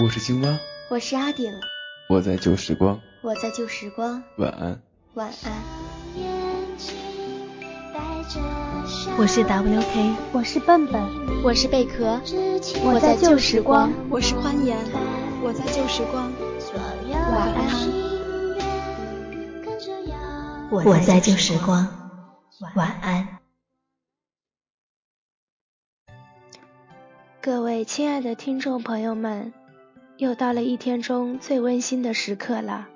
我是青蛙，我是阿顶，我在旧时光，我在旧时光，晚安，晚安。我是 WK，我是笨笨，我是贝壳，我在旧时光，我是欢颜，我在旧时光，晚安。我在旧时光，晚安。各位亲爱的听众朋友们，又到了一天中最温馨的时刻了。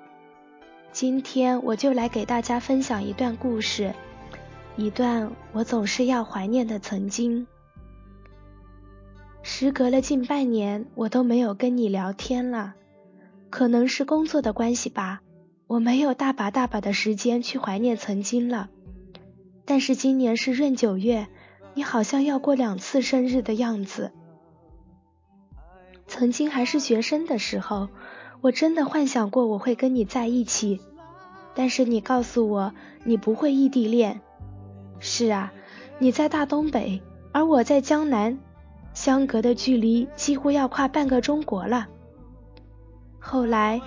今天我就来给大家分享一段故事。一段我总是要怀念的曾经。时隔了近半年，我都没有跟你聊天了，可能是工作的关系吧，我没有大把大把的时间去怀念曾经了。但是今年是闰九月，你好像要过两次生日的样子。曾经还是学生的时候，我真的幻想过我会跟你在一起，但是你告诉我你不会异地恋。是啊，你在大东北，而我在江南，相隔的距离几乎要跨半个中国了。后来，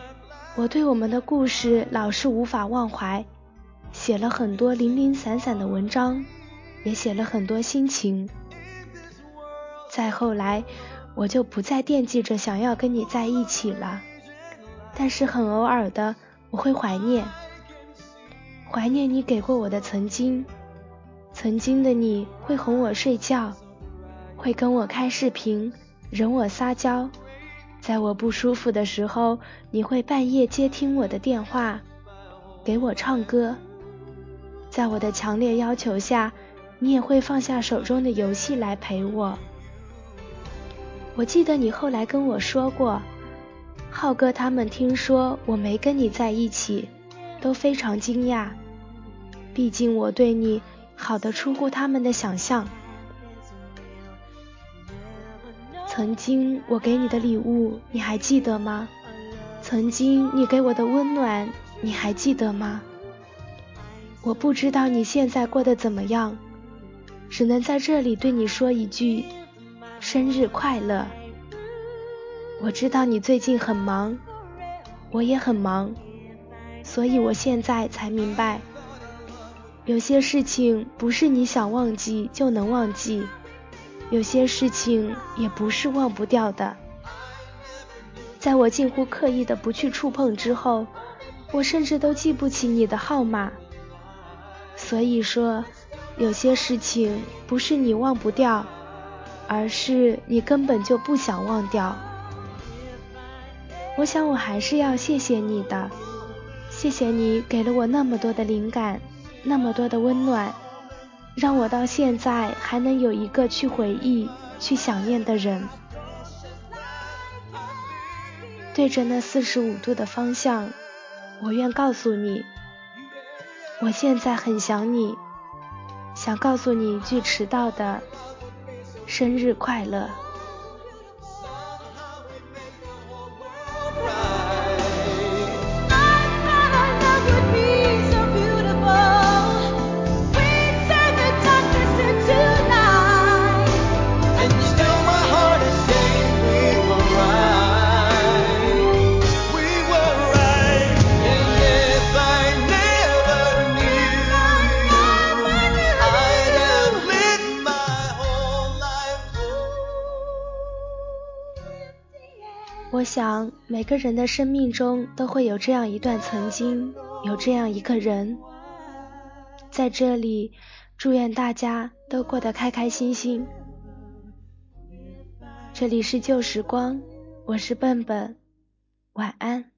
我对我们的故事老是无法忘怀，写了很多零零散散的文章，也写了很多心情。再后来，我就不再惦记着想要跟你在一起了，但是很偶尔的，我会怀念，怀念你给过我的曾经。曾经的你会哄我睡觉，会跟我开视频，忍我撒娇，在我不舒服的时候，你会半夜接听我的电话，给我唱歌，在我的强烈要求下，你也会放下手中的游戏来陪我。我记得你后来跟我说过，浩哥他们听说我没跟你在一起，都非常惊讶，毕竟我对你。好的出乎他们的想象。曾经我给你的礼物，你还记得吗？曾经你给我的温暖，你还记得吗？我不知道你现在过得怎么样，只能在这里对你说一句：生日快乐。我知道你最近很忙，我也很忙，所以我现在才明白。有些事情不是你想忘记就能忘记，有些事情也不是忘不掉的。在我近乎刻意的不去触碰之后，我甚至都记不起你的号码。所以说，有些事情不是你忘不掉，而是你根本就不想忘掉。我想我还是要谢谢你的，谢谢你给了我那么多的灵感。那么多的温暖，让我到现在还能有一个去回忆、去想念的人。对着那四十五度的方向，我愿告诉你，我现在很想你，想告诉你一句迟到的生日快乐。想，每个人的生命中都会有这样一段曾经，有这样一个人。在这里，祝愿大家都过得开开心心。这里是旧时光，我是笨笨，晚安。